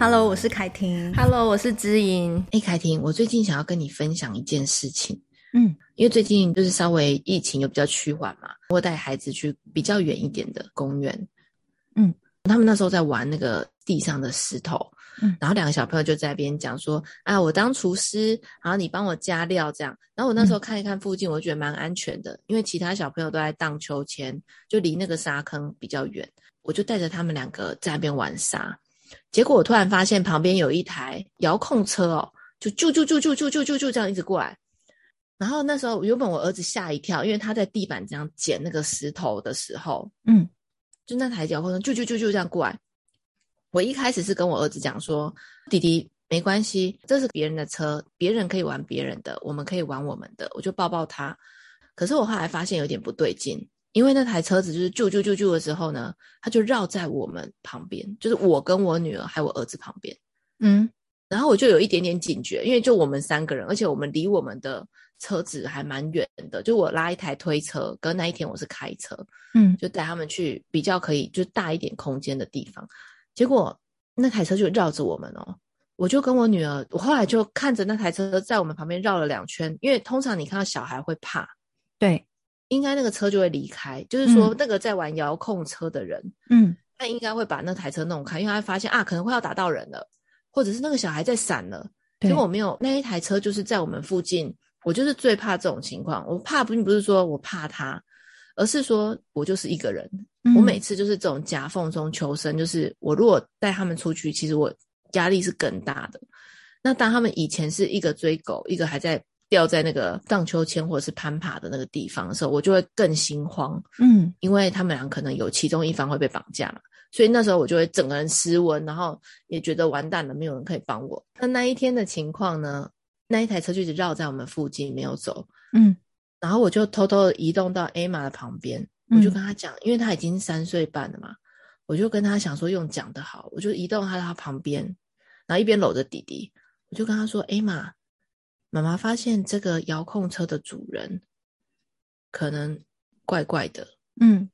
Hello，我是凯婷。Hello，我是知音。哎，凯婷，我最近想要跟你分享一件事情。嗯，因为最近就是稍微疫情又比较趋缓嘛，我带孩子去比较远一点的公园。嗯，他们那时候在玩那个地上的石头。嗯，然后两个小朋友就在那边讲说：“啊，我当厨师，然后你帮我加料这样。”然后我那时候看一看附近，我觉得蛮安全的，因为其他小朋友都在荡秋千，就离那个沙坑比较远。我就带着他们两个在那边玩沙。结果我突然发现旁边有一台遥控车哦，就啾啾啾啾啾啾啾啾这样一直过来。然后那时候原本我儿子吓一跳，因为他在地板这样捡那个石头的时候，嗯，就那台遥控车啾啾啾啾这样过来。我一开始是跟我儿子讲说：“弟弟，没关系，这是别人的车，别人可以玩别人的，我们可以玩我们的。”我就抱抱他。可是我后来发现有点不对劲，因为那台车子就是啾啾啾啾的时候呢，他就绕在我们旁边，就是我跟我女儿还有我儿子旁边。嗯，然后我就有一点点警觉，因为就我们三个人，而且我们离我们的车子还蛮远的。就我拉一台推车，跟那一天我是开车，嗯，就带他们去比较可以就大一点空间的地方。结果那台车就绕着我们哦，我就跟我女儿，我后来就看着那台车在我们旁边绕了两圈，因为通常你看到小孩会怕，对，应该那个车就会离开，就是说那个在玩遥控车的人，嗯，他应该会把那台车弄开，因为他发现啊可能会要打到人了，或者是那个小孩在闪了，结果我没有，那一台车就是在我们附近，我就是最怕这种情况，我怕并不是说我怕他，而是说我就是一个人。我每次就是这种夹缝中求生，就是我如果带他们出去，其实我压力是更大的。那当他们以前是一个追狗，一个还在吊在那个荡秋千或者是攀爬的那个地方的时候，我就会更心慌。嗯，因为他们俩可能有其中一方会被绑架嘛，所以那时候我就会整个人失温，然后也觉得完蛋了，没有人可以帮我。那那一天的情况呢？那一台车就一直绕在我们附近没有走。嗯，然后我就偷偷的移动到 Emma 的旁边。我就跟他讲，因为他已经三岁半了嘛，我就跟他想说用讲的好，我就移动他到他旁边，然后一边搂着弟弟，我就跟他说：“哎妈，妈妈发现这个遥控车的主人可能怪怪的。”嗯，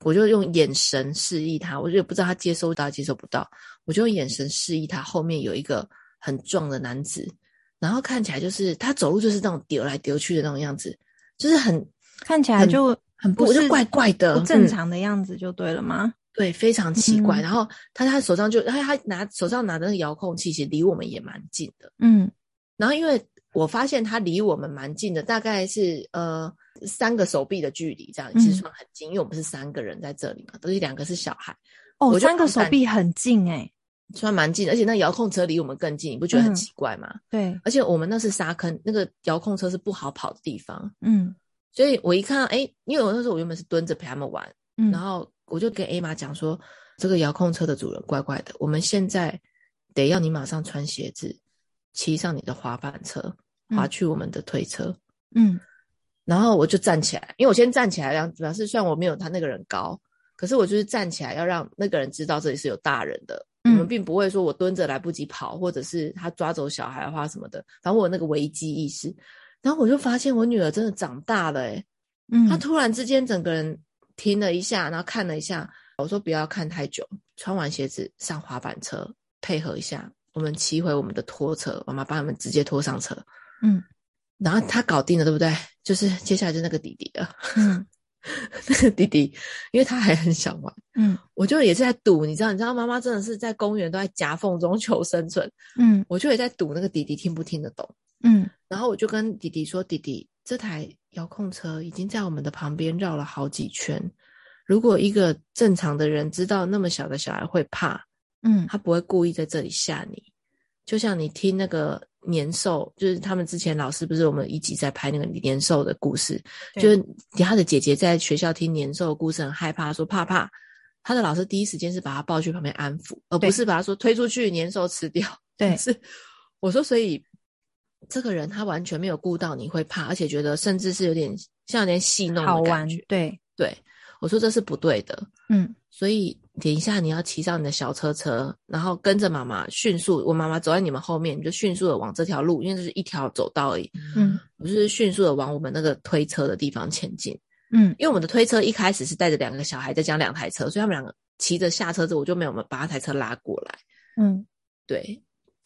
我就用眼神示意他，我就也不知道他接收到接收不到，我就用眼神示意他后面有一个很壮的男子，然后看起来就是他走路就是那种丢来丢去的那种样子，就是很看起来就。很不，是怪怪的，不正常的样子就对了吗？嗯、对，非常奇怪。嗯、然后他他手上就他他拿手上拿的那个遥控器，其实离我们也蛮近的。嗯，然后因为我发现它离我们蛮近的，大概是呃三个手臂的距离，这样其实算很近。嗯、因为我们是三个人在这里嘛，都是两个是小孩。哦，我三个手臂很近诶、欸、算蛮近的。而且那遥控车离我们更近，你不觉得很奇怪吗？嗯、对，而且我们那是沙坑，那个遥控车是不好跑的地方。嗯。所以我一看到，哎、欸，因为我那时候我原本是蹲着陪他们玩，嗯，然后我就跟 A 妈讲说，这个遥控车的主人怪怪的，我们现在得要你马上穿鞋子，骑上你的滑板车，滑去我们的推车，嗯，然后我就站起来，因为我先站起来，让表示虽然我没有他那个人高，可是我就是站起来要让那个人知道这里是有大人的，嗯，我们并不会说我蹲着来不及跑，或者是他抓走小孩的话什么的，反正我有那个危机意识。然后我就发现我女儿真的长大了，诶，嗯，她突然之间整个人停了一下，然后看了一下，我说不要看太久，穿完鞋子上滑板车，配合一下，我们骑回我们的拖车，妈妈把他们直接拖上车，嗯，然后他搞定了，对不对？就是接下来就那个弟弟了，嗯，那个弟弟，因为他还很想玩，嗯，我就也是在赌，你知道，你知道妈妈真的是在公园都在夹缝中求生存，嗯，我就也在赌那个弟弟听不听得懂。嗯，然后我就跟弟弟说：“弟弟，这台遥控车已经在我们的旁边绕了好几圈。如果一个正常的人知道那么小的小孩会怕，嗯，他不会故意在这里吓你。就像你听那个年兽，就是他们之前老师不是我们一集在拍那个年兽的故事，就是他的姐姐在学校听年兽的故事，很害怕，说怕怕。他的老师第一时间是把他抱去旁边安抚，而不是把他说推出去年兽吃掉。对，是我说，所以。”这个人他完全没有顾到你会怕，而且觉得甚至是有点像有点戏弄的感觉。对对，我说这是不对的。嗯，所以等一下你要骑上你的小车车，然后跟着妈妈迅速，我妈妈走在你们后面，你就迅速的往这条路，因为这是一条走道而已。嗯，我就是迅速的往我们那个推车的地方前进。嗯，因为我们的推车一开始是带着两个小孩，再加两台车，所以他们两个骑着下车之后，我就没有把那台车拉过来。嗯。对，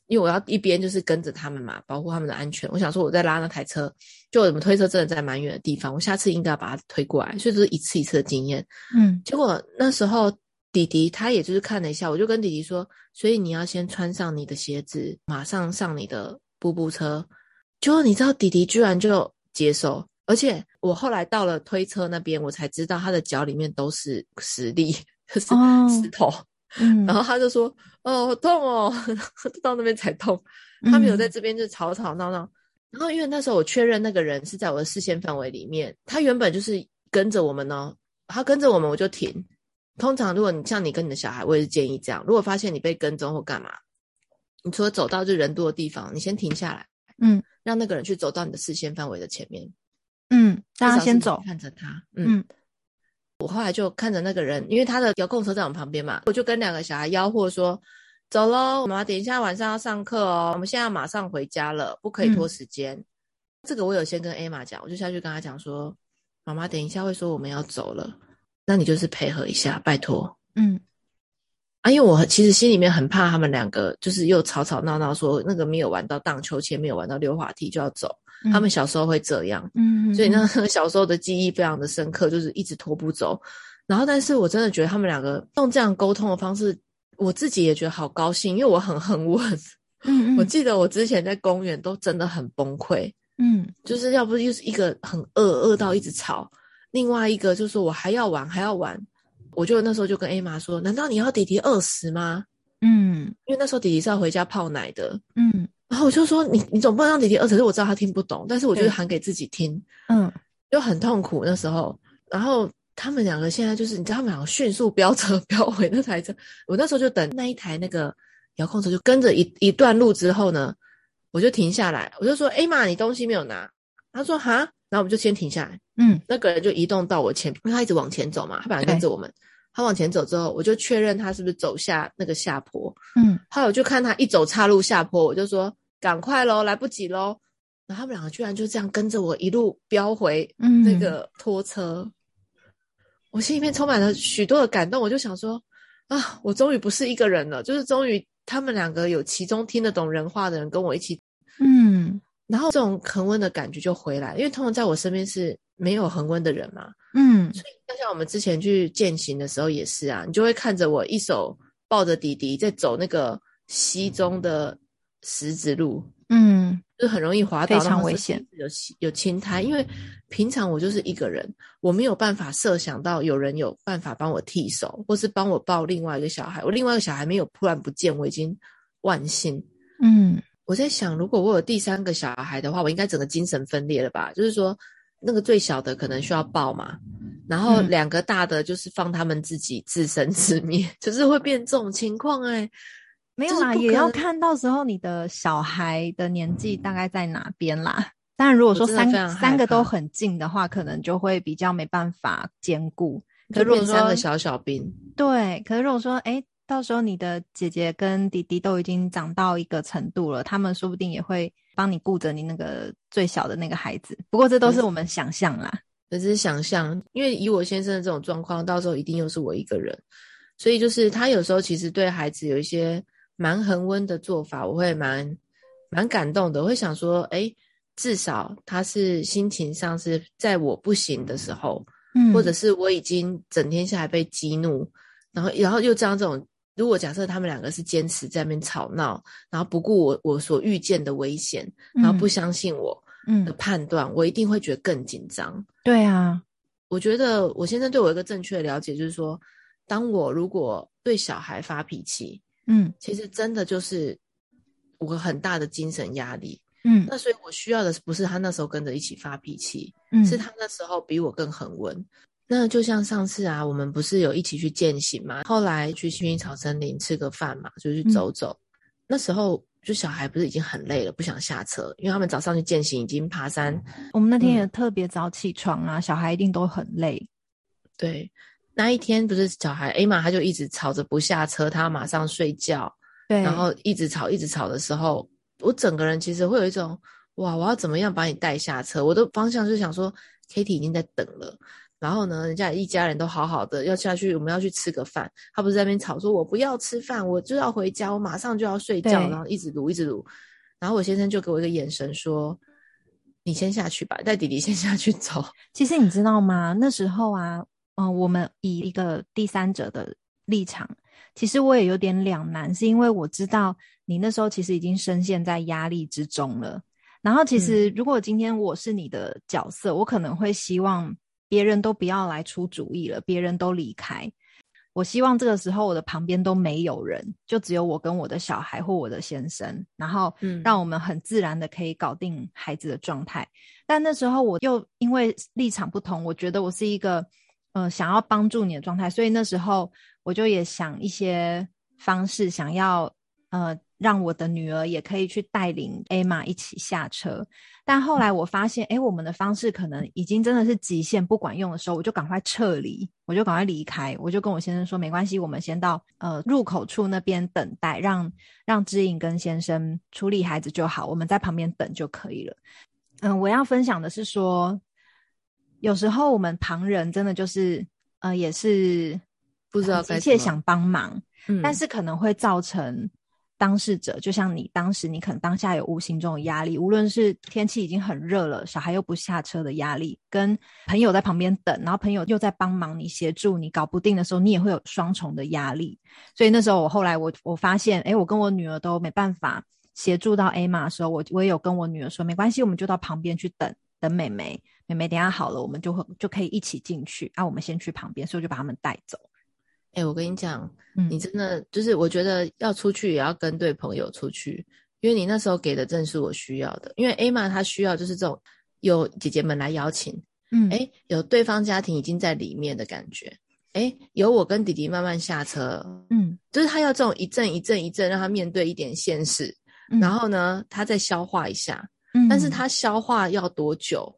因为我要一边就是跟着他们嘛，保护他们的安全。我想说我在拉那台车，就我们推车真的在蛮远的地方，我下次应该要把它推过来，所以这是一次一次的经验。嗯，结果那时候弟弟他也就是看了一下，我就跟弟弟说，所以你要先穿上你的鞋子，马上上你的步步车。结果你知道弟弟居然就接受。而且我后来到了推车那边，我才知道他的脚里面都是石粒，是 石头。Oh, 嗯，然后他就说：“哦，好痛哦！” 到那边才痛。他没有在这边就吵吵闹闹。然后因为那时候我确认那个人是在我的视线范围里面，他原本就是跟着我们呢。他跟着我们，我就停。通常如果你像你跟你的小孩，我也是建议这样：如果发现你被跟踪或干嘛，你除了走到就人多的地方，你先停下来，嗯，让那个人去走到你的视线范围的前面。嗯，让他先走，看着他。嗯，嗯，我后来就看着那个人，因为他的遥控车在我们旁边嘛，我就跟两个小孩吆喝说：“走喽，我们等一下晚上要上课哦，我们现在要马上回家了，不可以拖时间。嗯”这个我有先跟艾玛讲，我就下去跟他讲说：“妈妈等一下会说我们要走了，那你就是配合一下，拜托。”嗯，啊，因为我其实心里面很怕他们两个，就是又吵吵闹闹说那个没有玩到荡秋千，没有玩到溜滑梯就要走。他们小时候会这样，嗯，所以那小时候的记忆非常的深刻，就是一直拖不走。然后，但是我真的觉得他们两个用这样沟通的方式，我自己也觉得好高兴，因为我很很稳。嗯，我记得我之前在公园都真的很崩溃，嗯，就是要不就是一个很饿，饿到一直吵，另外一个就是说我还要玩，还要玩。我就那时候就跟艾玛说：“难道你要弟弟饿死吗？”嗯，因为那时候弟弟是要回家泡奶的，嗯。然后我就说你，你总不能让弟弟饿，可是我知道他听不懂，但是我就是喊给自己听，嗯，就很痛苦那时候。然后他们两个现在就是，你知道他们两个迅速飙车 飙回那台车，我那时候就等那一台那个遥控车就跟着一一段路之后呢，我就停下来，我就说，艾玛，你东西没有拿？他说哈，然后我们就先停下来，嗯，那个人就移动到我前，因为他一直往前走嘛，他本来跟着我们。他往前走之后，我就确认他是不是走下那个下坡。嗯，后来我就看他一走岔路下坡，我就说赶快喽，来不及喽。然后他们两个居然就这样跟着我一路飙回那个拖车。嗯，我心里面充满了许多的感动，我就想说啊，我终于不是一个人了，就是终于他们两个有其中听得懂人话的人跟我一起。嗯，然后这种恒温的感觉就回来，因为通常在我身边是没有恒温的人嘛。嗯，所以像像我们之前去践行的时候也是啊，你就会看着我一手抱着弟弟在走那个溪中的石子路，嗯，就很容易滑倒，非常危险，有有青苔。因为平常我就是一个人，我没有办法设想到有人有办法帮我替手，或是帮我抱另外一个小孩。我另外一个小孩没有突然不见，我已经万幸。嗯，我在想，如果我有第三个小孩的话，我应该整个精神分裂了吧？就是说。那个最小的可能需要抱嘛，然后两个大的就是放他们自己自生自灭，嗯、就是会变这种情况哎、欸，没有啦，也要看到时候你的小孩的年纪大概在哪边啦。当然，如果说三三个都很近的话，可能就会比较没办法兼顾。可如果说三个小小兵，对，可是如果说哎。到时候你的姐姐跟弟弟都已经长到一个程度了，他们说不定也会帮你顾着你那个最小的那个孩子。不过这都是我们想象啦，这只是想象。因为以我先生的这种状况，到时候一定又是我一个人，所以就是他有时候其实对孩子有一些蛮恒温的做法，我会蛮蛮感动的。我会想说，哎，至少他是心情上是在我不行的时候，嗯，或者是我已经整天下来被激怒，然后然后又这样这种。如果假设他们两个是坚持在那边吵闹，然后不顾我我所遇见的危险，然后不相信我的判断，嗯、我一定会觉得更紧张。对啊，我觉得我现在对我一个正确的了解就是说，当我如果对小孩发脾气，嗯，其实真的就是我很大的精神压力。嗯，那所以我需要的不是他那时候跟着一起发脾气，嗯，是他那时候比我更恒温。那就像上次啊，我们不是有一起去践行嘛？后来去薰衣草森林吃个饭嘛，就去走走。嗯、那时候就小孩不是已经很累了，不想下车，因为他们早上去践行，已经爬山。我们那天也特别早起床啊，嗯、小孩一定都很累。对，那一天不是小孩，艾玛他就一直吵着不下车，他要马上睡觉。对，然后一直吵，一直吵的时候，我整个人其实会有一种哇，我要怎么样把你带下车？我的方向就是想说，Kitty 已经在等了。然后呢，人家一家人都好好的要下去，我们要去吃个饭，他不是在那边吵说，我不要吃饭，我就要回家，我马上就要睡觉，然后一直撸一直撸，然后我先生就给我一个眼神说，你先下去吧，带弟弟先下去走。其实你知道吗？那时候啊，嗯、呃，我们以一个第三者的立场，其实我也有点两难，是因为我知道你那时候其实已经深陷在压力之中了。然后，其实如果今天我是你的角色，嗯、我可能会希望。别人都不要来出主意了，别人都离开。我希望这个时候我的旁边都没有人，就只有我跟我的小孩或我的先生，然后让我们很自然的可以搞定孩子的状态。嗯、但那时候我又因为立场不同，我觉得我是一个呃想要帮助你的状态，所以那时候我就也想一些方式，想要呃。让我的女儿也可以去带领 Emma 一起下车，但后来我发现，哎，我们的方式可能已经真的是极限不管用的时候，我就赶快撤离，我就赶快离开，我就跟我先生说，没关系，我们先到呃入口处那边等待，让让知颖跟先生处理孩子就好，我们在旁边等就可以了。嗯，我要分享的是说，有时候我们旁人真的就是呃也是不知道，急切想帮忙，嗯，但是可能会造成。当事者就像你，当时你可能当下有无形中的压力，无论是天气已经很热了，小孩又不下车的压力，跟朋友在旁边等，然后朋友又在帮忙你协助你搞不定的时候，你也会有双重的压力。所以那时候我后来我我发现，诶，我跟我女儿都没办法协助到 Emma 的时候，我我也有跟我女儿说，没关系，我们就到旁边去等等妹妹，妹妹等下好了，我们就会就可以一起进去，啊，我们先去旁边，所以我就把他们带走。哎、欸，我跟你讲，你真的就是，我觉得要出去也要跟对朋友出去，因为你那时候给的正是我需要的。因为 Emma 她需要就是这种有姐姐们来邀请，嗯，哎、欸，有对方家庭已经在里面的感觉，哎、欸，有我跟弟弟慢慢下车，嗯，就是他要这种一阵一阵一阵让他面对一点现实，嗯、然后呢，他再消化一下，嗯，但是他消化要多久？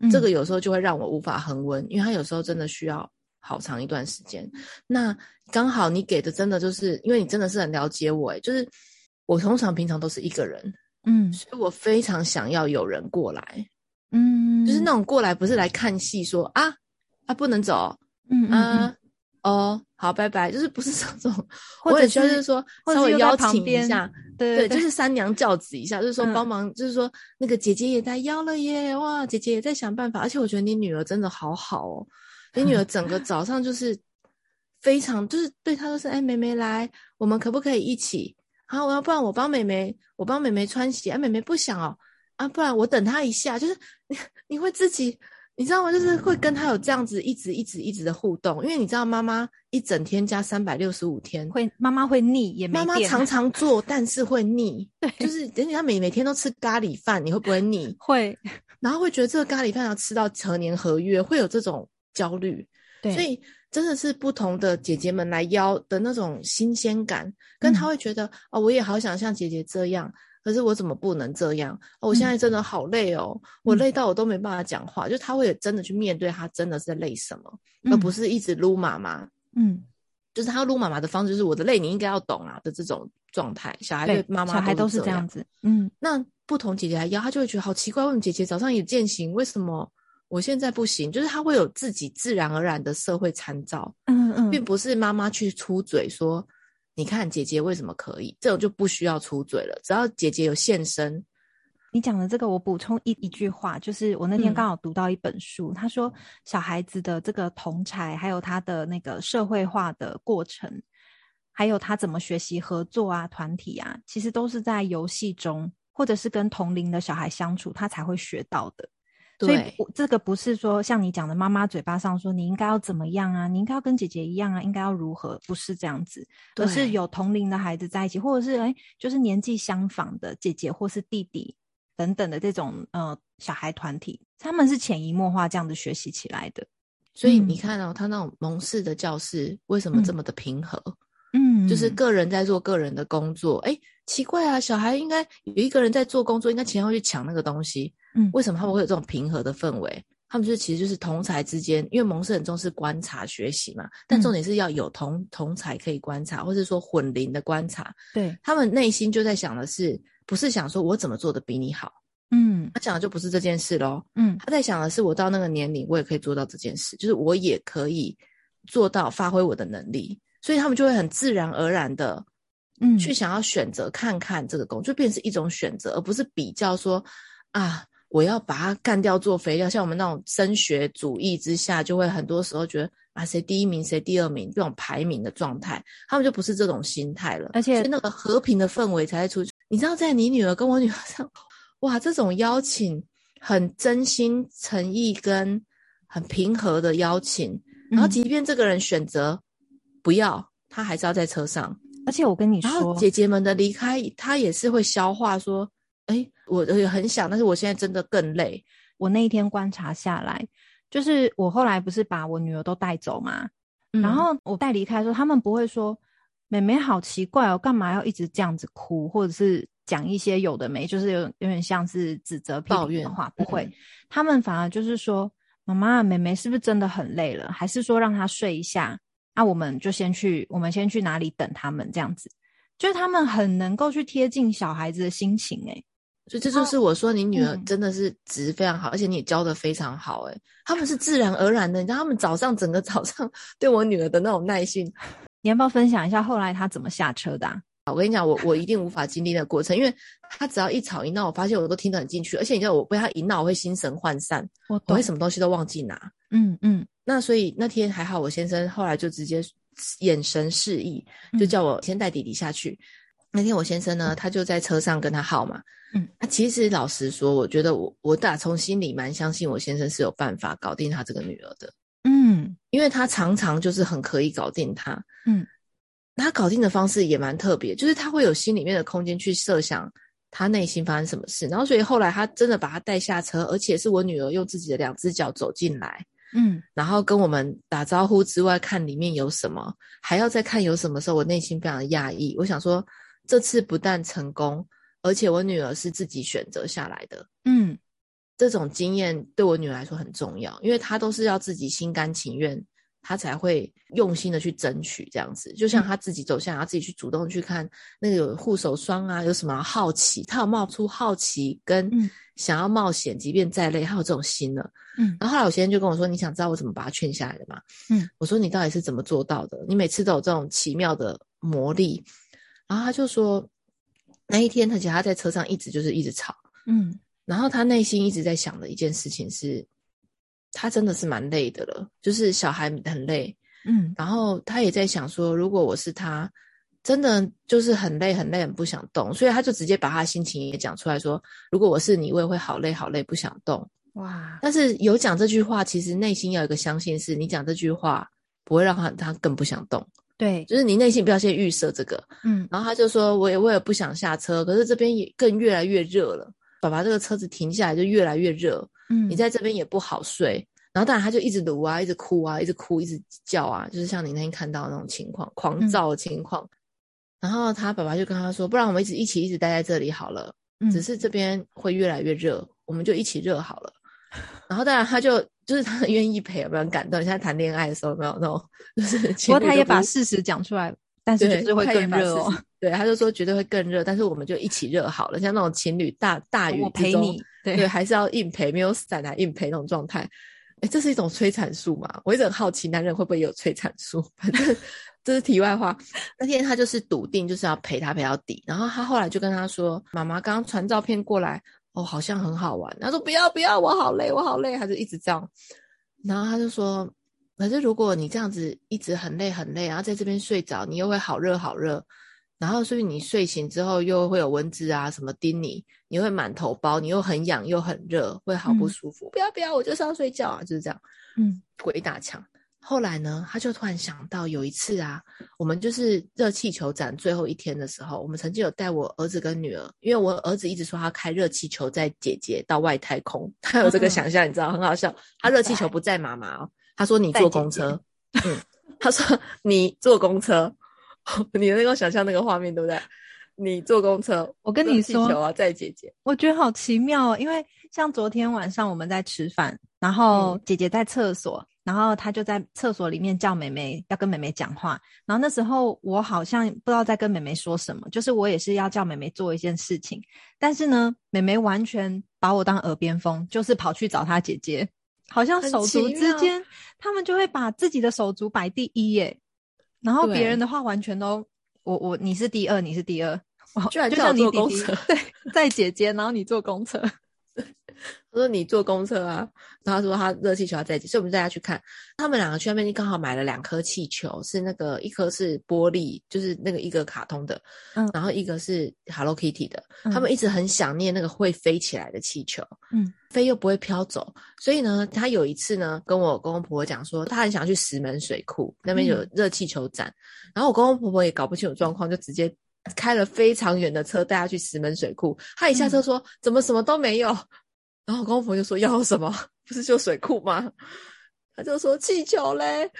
嗯、这个有时候就会让我无法恒温，因为他有时候真的需要。好长一段时间，那刚好你给的真的就是，因为你真的是很了解我，诶，就是我通常平常都是一个人，嗯，所以我非常想要有人过来，嗯，就是那种过来不是来看戏说啊啊不能走，嗯啊。哦好拜拜，就是不是这种，或者就是说稍微邀请一下，对对，就是三娘教子一下，就是说帮忙，就是说那个姐姐也在邀了耶，哇，姐姐也在想办法，而且我觉得你女儿真的好好哦。你女儿整个早上就是非常，就是对她都是，哎，妹妹来，我们可不可以一起？好，我要不然我帮妹妹，我帮妹妹穿鞋，啊，妹妹不想哦，啊，不然我等她一下，就是你 你会自己，你知道吗？就是会跟她有这样子一直一直一直的互动，因为你知道妈妈一整天加三百六十五天，会妈妈会腻，也没妈妈常 常做，但是会腻，对，就是等你她每每天都吃咖喱饭，你会不会腻？会，然后会觉得这个咖喱饭要吃到何年何月，会有这种。焦虑，对，所以真的是不同的姐姐们来邀的那种新鲜感，跟她会觉得、嗯、哦，我也好想像姐姐这样，可是我怎么不能这样？哦，我现在真的好累哦，嗯、我累到我都没办法讲话。嗯、就她会真的去面对，她真的是在累什么，嗯、而不是一直撸妈妈。嗯，就是她撸妈妈的方式，就是我的累你应该要懂啊的这种状态。小孩对妈妈，小孩都是这样子。嗯，那不同姐姐来邀，她就会觉得好奇怪，为什么姐姐早上也践行，为什么？我现在不行，就是他会有自己自然而然的社会参照，嗯嗯，并不是妈妈去出嘴说，你看姐姐为什么可以，这种就不需要出嘴了，只要姐姐有现身。你讲的这个，我补充一一句话，就是我那天刚好读到一本书，嗯、他说小孩子的这个同才，还有他的那个社会化的过程，还有他怎么学习合作啊、团体啊，其实都是在游戏中，或者是跟同龄的小孩相处，他才会学到的。所以，这个不是说像你讲的，妈妈嘴巴上说你应该要怎么样啊，你应该要跟姐姐一样啊，应该要如何？不是这样子，而是有同龄的孩子在一起，或者是哎，就是年纪相仿的姐姐或是弟弟等等的这种呃小孩团体，他们是潜移默化这样子学习起来的。所以你看到、哦、他那种蒙氏的教室为什么这么的平和？嗯，就是个人在做个人的工作。哎，奇怪啊，小孩应该有一个人在做工作，应该前后去抢那个东西。嗯，为什么他们会有这种平和的氛围？他们就是其实就是同才之间，因为蒙氏很重视观察学习嘛。但重点是要有同同才可以观察，或者说混龄的观察。对，他们内心就在想的是，不是想说我怎么做的比你好，嗯，他讲的就不是这件事喽。嗯，他在想的是，我到那个年龄，我也可以做到这件事，就是我也可以做到发挥我的能力，所以他们就会很自然而然的，嗯，去想要选择看看这个工作，就变成是一种选择，而不是比较说啊。我要把它干掉做肥料，像我们那种升学主义之下，就会很多时候觉得啊，谁第一名谁第二名这种排名的状态，他们就不是这种心态了。而且那个和平的氛围才会出去。你知道，在你女儿跟我女儿上，哇，这种邀请很真心诚意跟很平和的邀请，然后即便这个人选择不要，他还是要在车上。而且我跟你说，姐姐们的离开，她也是会消化说。哎，我也很想，但是我现在真的更累。我那一天观察下来，就是我后来不是把我女儿都带走嘛，嗯、然后我带离开的时候，他们不会说“妹妹好奇怪哦，干嘛要一直这样子哭”，或者是讲一些有的没，就是有有点像是指责、抱怨的话，不会。嗯、他们反而就是说：“妈妈，妹妹是不是真的很累了？还是说让她睡一下？那、啊、我们就先去，我们先去哪里等他们？这样子，就是他们很能够去贴近小孩子的心情、欸，诶所以这就是我说，你女儿真的是值非常好，嗯、而且你也教的非常好、欸。诶他们是 自然而然的，你知道，他们早上整个早上对我女儿的那种耐心，你要不要分享一下后来她怎么下车的、啊？我跟你讲，我我一定无法经历那个过程，因为她只要一吵一闹，我发现我都听得很进去，而且你知道，我被她一闹，我会心神涣散，我，会什么东西都忘记拿。嗯嗯，嗯那所以那天还好，我先生后来就直接眼神示意，就叫我先带弟弟下去。嗯、那天我先生呢，他就在车上跟他耗嘛。嗯，那其实老实说，我觉得我我打从心里蛮相信我先生是有办法搞定他这个女儿的。嗯，因为他常常就是很可以搞定他。嗯，他搞定的方式也蛮特别，就是他会有心里面的空间去设想他内心发生什么事，然后所以后来他真的把他带下车，而且是我女儿用自己的两只脚走进来。嗯，然后跟我们打招呼之外，看里面有什么，还要再看有什么时候，我内心非常的讶异。我想说，这次不但成功。而且我女儿是自己选择下来的，嗯，这种经验对我女儿来说很重要，因为她都是要自己心甘情愿，她才会用心的去争取这样子。就像她自己走向，她，自己去主动去看那个有护手霜啊，有什么好奇，她有冒出好奇跟想要冒险，即便再累，她有这种心了。嗯，然后后来我先生就跟我说：“你想知道我怎么把她劝下来的吗？”嗯，我说：“你到底是怎么做到的？你每次都有这种奇妙的魔力。”然后他就说。那一天，他其实他在车上一直就是一直吵，嗯，然后他内心一直在想的一件事情是，他真的是蛮累的了，就是小孩很累，嗯，然后他也在想说，如果我是他，真的就是很累很累很不想动，所以他就直接把他的心情也讲出来说，如果我是你，我也会好累好累不想动，哇！但是有讲这句话，其实内心要有一个相信，是你讲这句话不会让他他更不想动。对，就是你内心不要先预设这个，嗯，然后他就说，我也我也不想下车，可是这边也更越来越热了，爸爸这个车子停下来就越来越热，嗯，你在这边也不好睡，然后当然他就一直撸啊，一直哭啊，一直哭，一直叫啊，就是像你那天看到的那种情况，狂躁的情况，嗯、然后他爸爸就跟他说，不然我们一直一起一直待在这里好了，嗯，只是这边会越来越热，我们就一起热好了，然后当然他就。就是他很愿意陪，有没有很感动？你现在谈恋爱的时候有没有那种？就是 不，不过他也把事实讲出来，但是就是会更热哦。对，他就说绝对会更热，但是我们就一起热好了。像那种情侣大大雨，我陪你，对，对，还是要硬陪，没有伞来硬陪那种状态。哎，这是一种催产素嘛？我一直很好奇，男人会不会有催产素？反正 这是题外话。那天他就是笃定，就是要陪他陪到底。然后他后来就跟他说：“妈妈刚刚传照片过来。”哦，好像很好玩。他说：“不要不要，我好累，我好累。”他就一直这样。然后他就说：“可是如果你这样子一直很累很累，然后在这边睡着，你又会好热好热。然后所以你睡醒之后又会有蚊子啊什么叮你，你会满头包，你又很痒又很热，会好不舒服。嗯、不要不要，我就是要睡觉啊，就是这样。嗯，鬼打墙。”后来呢，他就突然想到有一次啊，我们就是热气球展最后一天的时候，我们曾经有带我儿子跟女儿，因为我儿子一直说他开热气球载姐姐到外太空，他有这个想象，嗯、你知道很好笑。他热气球不载妈妈哦，他说你坐公车，姐姐嗯，他说你坐公车，你能够想象那个画面对不对？你坐公车，我跟你说，气球啊载姐姐，我觉得好奇妙哦，因为像昨天晚上我们在吃饭，然后姐姐在厕所。嗯然后他就在厕所里面叫妹妹，要跟妹妹讲话。然后那时候我好像不知道在跟妹妹说什么，就是我也是要叫妹妹做一件事情。但是呢，妹妹完全把我当耳边风，就是跑去找她姐姐，好像手足之间，他们就会把自己的手足摆第一耶，然后别人的话完全都我我你是第二，你是第二，居然叫我坐公车，对，在姐姐，然后你坐公车。他说你坐公车啊，然后他说他热气球要在一起，所以我们带他去看。他们两个去那边刚好买了两颗气球，是那个一颗是玻璃，就是那个一个卡通的，嗯，然后一个是 Hello Kitty 的。嗯、他们一直很想念那个会飞起来的气球，嗯，飞又不会飘走。所以呢，他有一次呢，跟我公公婆婆讲说，他很想去石门水库那边有热气球展，嗯、然后我公公婆婆也搞不清楚状况，就直接开了非常远的车带他去石门水库。他一下车说，嗯、怎么什么都没有？然后我公公婆婆就说要什么？不是就水库吗？他就说气球嘞。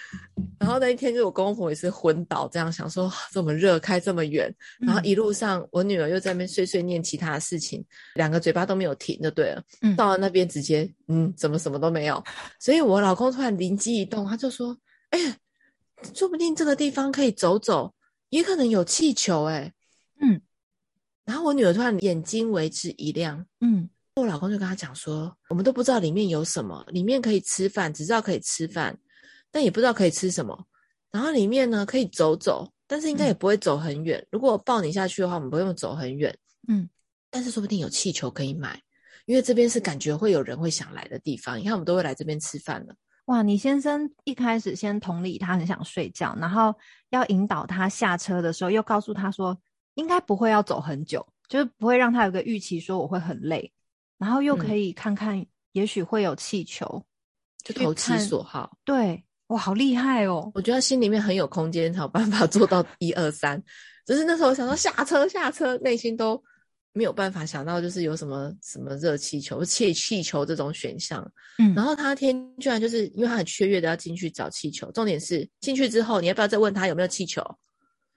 然后那一天就我公公婆婆也是昏倒，这样想说这么热开这么远，然后一路上我女儿又在那边碎碎念其他的事情，两个嘴巴都没有停就对了。嗯，到了那边直接嗯，怎么什么都没有？所以我老公突然灵机一动，他就说：“哎，说不定这个地方可以走走，也可能有气球哎。”嗯，然后我女儿突然眼睛为之一亮，嗯。我老公就跟他讲说，我们都不知道里面有什么，里面可以吃饭，只知道可以吃饭，但也不知道可以吃什么。然后里面呢可以走走，但是应该也不会走很远。嗯、如果我抱你下去的话，我们不用走很远。嗯，但是说不定有气球可以买，因为这边是感觉会有人会想来的地方。你看，我们都会来这边吃饭了。哇，你先生一开始先同理他很想睡觉，然后要引导他下车的时候，又告诉他说应该不会要走很久，就是不会让他有个预期说我会很累。然后又可以看看，也许会有气球，嗯、就投其所好。对，哇，好厉害哦！我觉得心里面很有空间，才有办法做到一二三。只是那时候想说下车下车，内心都没有办法想到，就是有什么什么热气球、气气球这种选项。嗯，然后他天居然就是因为他很雀跃的要进去找气球。重点是进去之后，你要不要再问他有没有气球？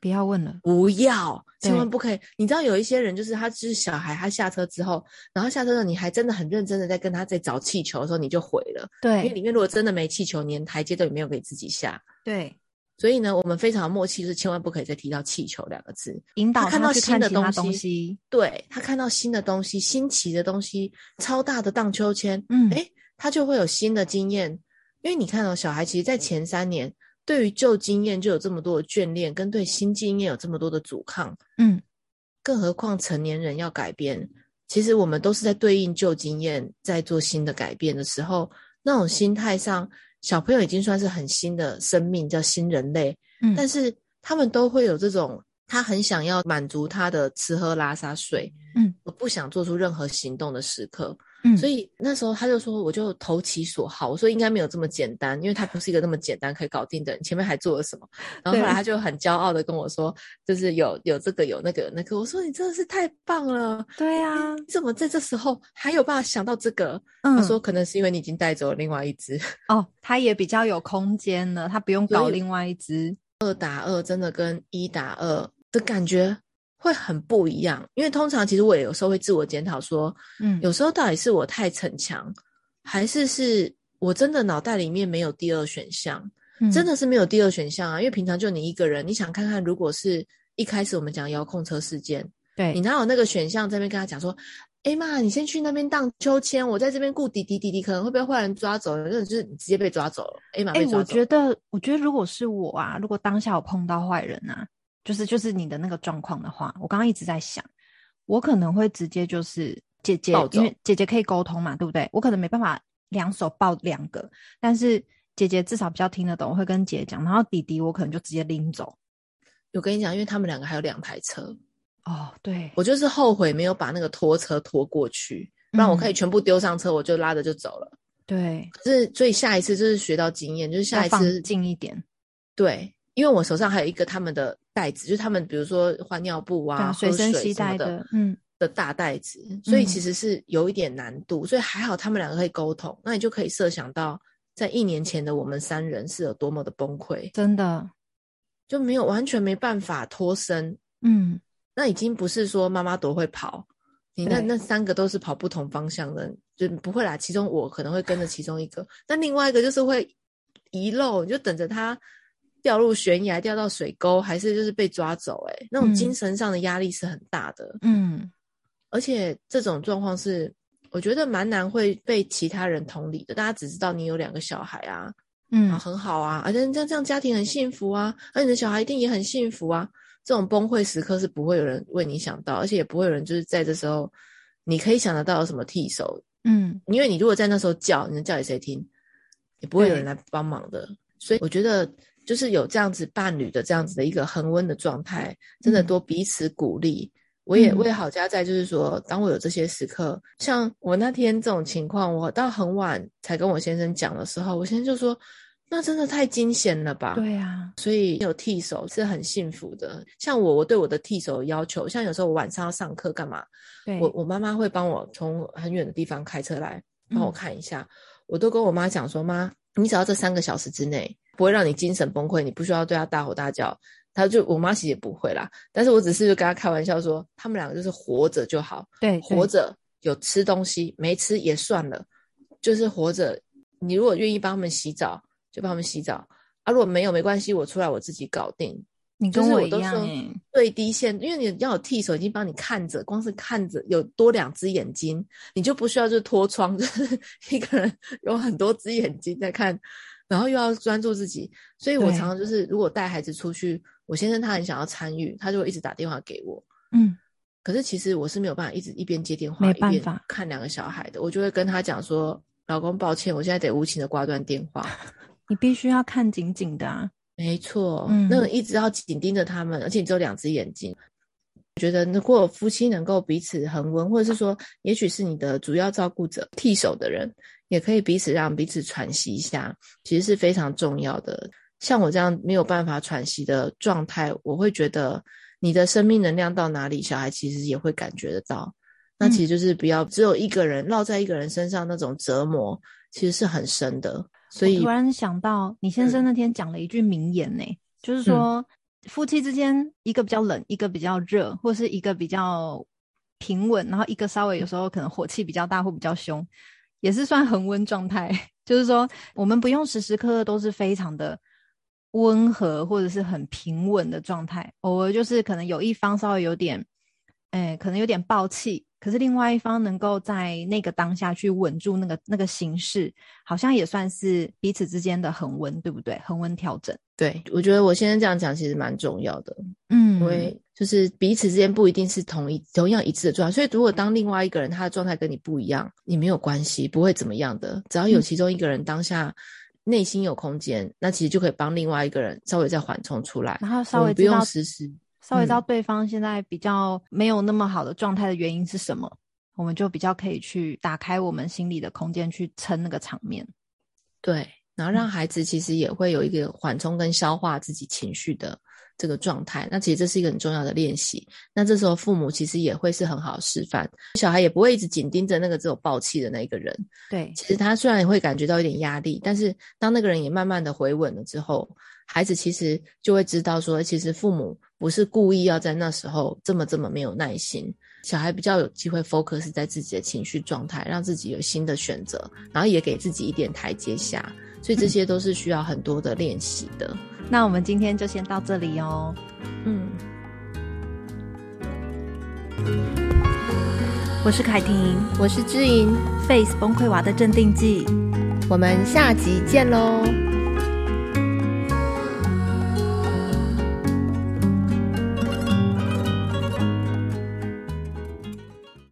不要问了，不要，千万不可以。你知道有一些人，就是他就是小孩，他下车之后，然后下车的你还真的很认真的在跟他在找气球的时候，你就毁了。对，因为里面如果真的没气球，连台阶都没有给自己下。对，所以呢，我们非常默契，就是千万不可以再提到气球两个字，引导他，他看到新的东西，东西对，他看到新的东西，新奇的东西，超大的荡秋千，嗯，诶，他就会有新的经验。因为你看到、哦、小孩，其实在前三年。对于旧经验就有这么多的眷恋，跟对新经验有这么多的阻抗，嗯，更何况成年人要改变，其实我们都是在对应旧经验，在做新的改变的时候，那种心态上，小朋友已经算是很新的生命，叫新人类，嗯，但是他们都会有这种，他很想要满足他的吃喝拉撒睡，嗯，我不想做出任何行动的时刻。嗯，所以那时候他就说，我就投其所好。我说应该没有这么简单，因为他不是一个那么简单可以搞定的人。前面还做了什么？然后后来他就很骄傲的跟我说，就是有有这个有那个有那个。我说你真的是太棒了。对呀，你怎么在这时候还有办法想到这个？嗯，他说可能是因为你已经带走了另外一只。哦，他也比较有空间了，他不用搞另外一只。二打二真的跟一打二的感觉。会很不一样，因为通常其实我也有时候会自我检讨说，嗯，有时候到底是我太逞强，还是是我真的脑袋里面没有第二选项？嗯，真的是没有第二选项啊！因为平常就你一个人，你想看看，如果是一开始我们讲遥控车事件，对，你哪有那个选项在那边跟他讲说，哎妈，你先去那边荡秋千，我在这边顾滴滴滴滴可能会被坏人抓走，那就是你直接被抓走了。哎妈，哎，我觉得，我觉得如果是我啊，如果当下我碰到坏人啊。就是就是你的那个状况的话，我刚刚一直在想，我可能会直接就是姐姐，因为姐姐可以沟通嘛，对不对？我可能没办法两手抱两个，但是姐姐至少比较听得懂，我会跟姐姐讲。然后弟弟我可能就直接拎走。我跟你讲，因为他们两个还有两台车哦，对，我就是后悔没有把那个拖车拖过去，不然我可以全部丢上车，我就拉着就走了。对，可是所以下一次就是学到经验，就是下一次近一点。对，因为我手上还有一个他们的。袋子就是他们，比如说换尿布啊，随身携带的，嗯，的大袋子，所以其实是有一点难度，嗯、所以还好他们两个可以沟通，那你就可以设想到，在一年前的我们三人是有多么的崩溃，真的就没有完全没办法脱身，嗯，那已经不是说妈妈多会跑，你那那三个都是跑不同方向的，就不会啦，其中我可能会跟着其中一个，那另外一个就是会遗漏，你就等着他。掉入悬崖，掉到水沟，还是就是被抓走？诶，那种精神上的压力是很大的。嗯，而且这种状况是我觉得蛮难会被其他人同理的。大家只知道你有两个小孩啊，嗯，很好啊，而且这样这样家庭很幸福啊，而你的小孩一定也很幸福啊。这种崩溃时刻是不会有人为你想到，而且也不会有人就是在这时候，你可以想得到有什么替手，嗯，因为你如果在那时候叫，你能叫给谁听？也不会有人来帮忙的。所以我觉得。就是有这样子伴侣的这样子的一个恒温的状态，真的多彼此鼓励。嗯、我也我也好加在，就是说，当我有这些时刻，像我那天这种情况，我到很晚才跟我先生讲的时候，我先生就说：“那真的太惊险了吧？”对啊，所以有替手是很幸福的。像我，我对我的替手有要求，像有时候我晚上要上课干嘛，对我我妈妈会帮我从很远的地方开车来帮我看一下，嗯、我都跟我妈讲说：“妈，你只要这三个小时之内。”不会让你精神崩溃，你不需要对他大吼大叫，他就我妈其实也不会啦。但是我只是就跟他开玩笑说，他们两个就是活着就好，对，活着有吃东西，没吃也算了，就是活着。你如果愿意帮他们洗澡，就帮他们洗澡啊；如果没有，没关系，我出来我自己搞定。你跟我一样欸，最低限，因为你要有替手已经帮你看着，光是看着有多两只眼睛，你就不需要就脱窗，就是 一个人有很多只眼睛在看。然后又要专注自己，所以我常常就是，如果带孩子出去，我先生他很想要参与，他就会一直打电话给我。嗯，可是其实我是没有办法一直一边接电话，一边看两个小孩的。我就会跟他讲说：“老公，抱歉，我现在得无情的挂断电话。”你必须要看紧紧的啊！没错，嗯，那个一直要紧盯着他们，而且你只有两只眼睛。我觉得如果夫妻能够彼此恒温，或者是说，也许是你的主要照顾者、替手的人。也可以彼此让彼此喘息一下，其实是非常重要的。像我这样没有办法喘息的状态，我会觉得你的生命能量到哪里，小孩其实也会感觉得到。那其实就是不要只有一个人落在一个人身上，那种折磨其实是很深的。所以突然想到，你先生那天讲了一句名言呢、欸，嗯、就是说夫妻之间一个比较冷，一个比较热，或是一个比较平稳，然后一个稍微有时候可能火气比较大或比较凶。也是算恒温状态，就是说，我们不用时时刻刻都是非常的温和或者是很平稳的状态，偶尔就是可能有一方稍微有点，哎，可能有点暴气，可是另外一方能够在那个当下去稳住那个那个形势，好像也算是彼此之间的恒温，对不对？恒温调整。对，我觉得我现在这样讲其实蛮重要的，嗯，因为就是彼此之间不一定是同一同样一致的状态，所以如果当另外一个人他的状态跟你不一样，你没有关系，不会怎么样的。只要有其中一个人当下内心有空间，嗯、那其实就可以帮另外一个人稍微再缓冲出来，然后稍微不用实时，稍微知道对方现在比较没有那么好的状态的原因是什么，嗯、我们就比较可以去打开我们心里的空间去撑那个场面。对。然后让孩子其实也会有一个缓冲跟消化自己情绪的这个状态，那其实这是一个很重要的练习。那这时候父母其实也会是很好示范，小孩也不会一直紧盯着那个只有爆气的那一个人。对，其实他虽然也会感觉到一点压力，但是当那个人也慢慢的回稳了之后，孩子其实就会知道说，其实父母不是故意要在那时候这么这么没有耐心。小孩比较有机会 focus 在自己的情绪状态，让自己有新的选择，然后也给自己一点台阶下。所以这些都是需要很多的练习的。嗯。那我们今天就先到这里哦。嗯，我是凯婷，我是知盈，Face 崩溃娃的镇定剂。我们下集见喽。